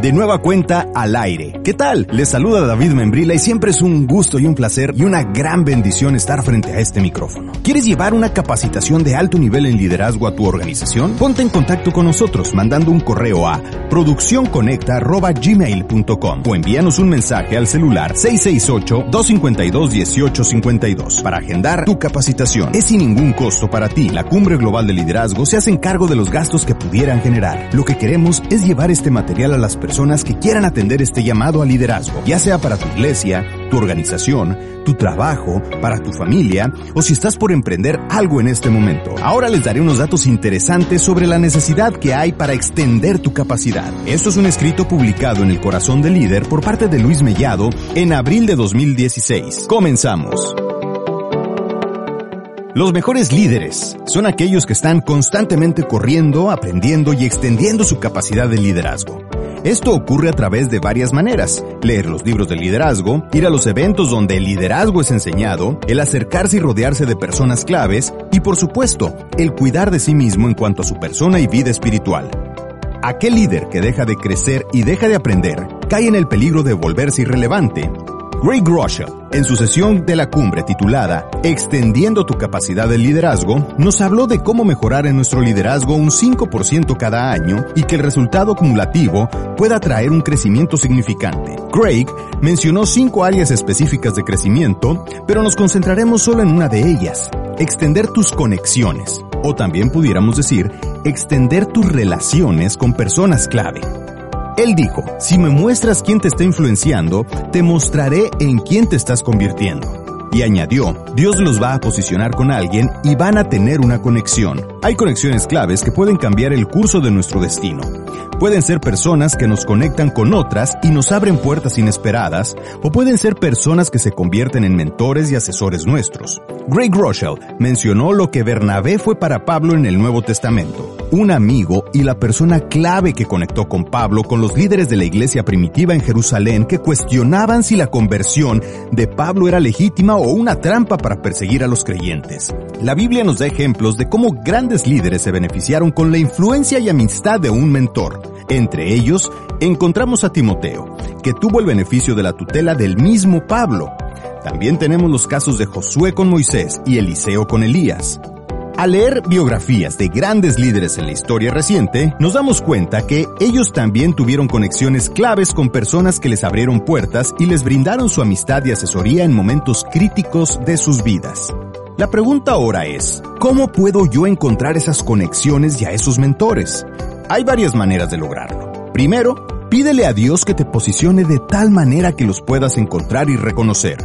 de nueva cuenta al aire. ¿Qué tal? Les saluda David Membrila y siempre es un gusto y un placer y una gran bendición estar frente a este micrófono. ¿Quieres llevar una capacitación de alto nivel en liderazgo a tu organización? Ponte en contacto con nosotros mandando un correo a produccionconecta.gmail.com o envíanos un mensaje al celular 668-252-1852 para agendar tu capacitación. Es sin ningún costo para ti. La Cumbre Global de Liderazgo se hace cargo de los gastos que pudieran generar. Lo que queremos es llevar este material a las personas que quieran atender este llamado a liderazgo, ya sea para tu iglesia, tu organización, tu trabajo, para tu familia o si estás por emprender algo en este momento. Ahora les daré unos datos interesantes sobre la necesidad que hay para extender tu capacidad. Esto es un escrito publicado en El Corazón del Líder por parte de Luis Mellado en abril de 2016. Comenzamos. Los mejores líderes son aquellos que están constantemente corriendo, aprendiendo y extendiendo su capacidad de liderazgo. Esto ocurre a través de varias maneras. Leer los libros de liderazgo, ir a los eventos donde el liderazgo es enseñado, el acercarse y rodearse de personas claves y por supuesto, el cuidar de sí mismo en cuanto a su persona y vida espiritual. Aquel líder que deja de crecer y deja de aprender cae en el peligro de volverse irrelevante Greg Groeschel, en su sesión de la cumbre titulada Extendiendo tu capacidad de liderazgo, nos habló de cómo mejorar en nuestro liderazgo un 5% cada año y que el resultado acumulativo pueda traer un crecimiento significante. Craig mencionó cinco áreas específicas de crecimiento, pero nos concentraremos solo en una de ellas, extender tus conexiones, o también pudiéramos decir, extender tus relaciones con personas clave. Él dijo, si me muestras quién te está influenciando, te mostraré en quién te estás convirtiendo. Y añadió, Dios los va a posicionar con alguien y van a tener una conexión. Hay conexiones claves que pueden cambiar el curso de nuestro destino. Pueden ser personas que nos conectan con otras y nos abren puertas inesperadas, o pueden ser personas que se convierten en mentores y asesores nuestros. Greg Rochelle mencionó lo que Bernabé fue para Pablo en el Nuevo Testamento, un amigo y la persona clave que conectó con Pablo con los líderes de la iglesia primitiva en Jerusalén que cuestionaban si la conversión de Pablo era legítima o una trampa para perseguir a los creyentes. La Biblia nos da ejemplos de cómo grandes líderes se beneficiaron con la influencia y amistad de un mentor. Entre ellos, encontramos a Timoteo, que tuvo el beneficio de la tutela del mismo Pablo. También tenemos los casos de Josué con Moisés y Eliseo con Elías. Al leer biografías de grandes líderes en la historia reciente, nos damos cuenta que ellos también tuvieron conexiones claves con personas que les abrieron puertas y les brindaron su amistad y asesoría en momentos críticos de sus vidas. La pregunta ahora es, ¿cómo puedo yo encontrar esas conexiones y a esos mentores? Hay varias maneras de lograrlo. Primero, pídele a Dios que te posicione de tal manera que los puedas encontrar y reconocer.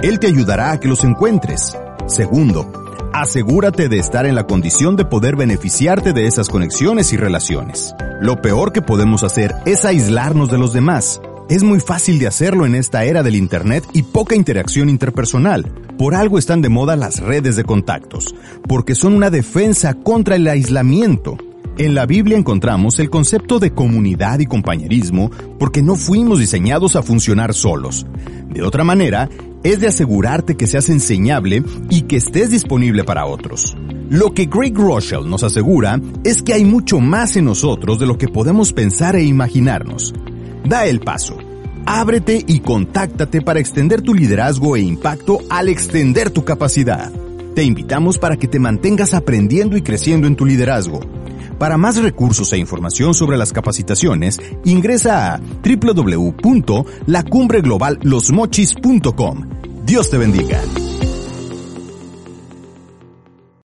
Él te ayudará a que los encuentres. Segundo, asegúrate de estar en la condición de poder beneficiarte de esas conexiones y relaciones. Lo peor que podemos hacer es aislarnos de los demás. Es muy fácil de hacerlo en esta era del Internet y poca interacción interpersonal. Por algo están de moda las redes de contactos, porque son una defensa contra el aislamiento. En la Biblia encontramos el concepto de comunidad y compañerismo porque no fuimos diseñados a funcionar solos. De otra manera, es de asegurarte que seas enseñable y que estés disponible para otros. Lo que Greg Rochelle nos asegura es que hay mucho más en nosotros de lo que podemos pensar e imaginarnos. Da el paso. Ábrete y contáctate para extender tu liderazgo e impacto al extender tu capacidad. Te invitamos para que te mantengas aprendiendo y creciendo en tu liderazgo. Para más recursos e información sobre las capacitaciones, ingresa a www.lacumbreglobalosmochis.com. Dios te bendiga.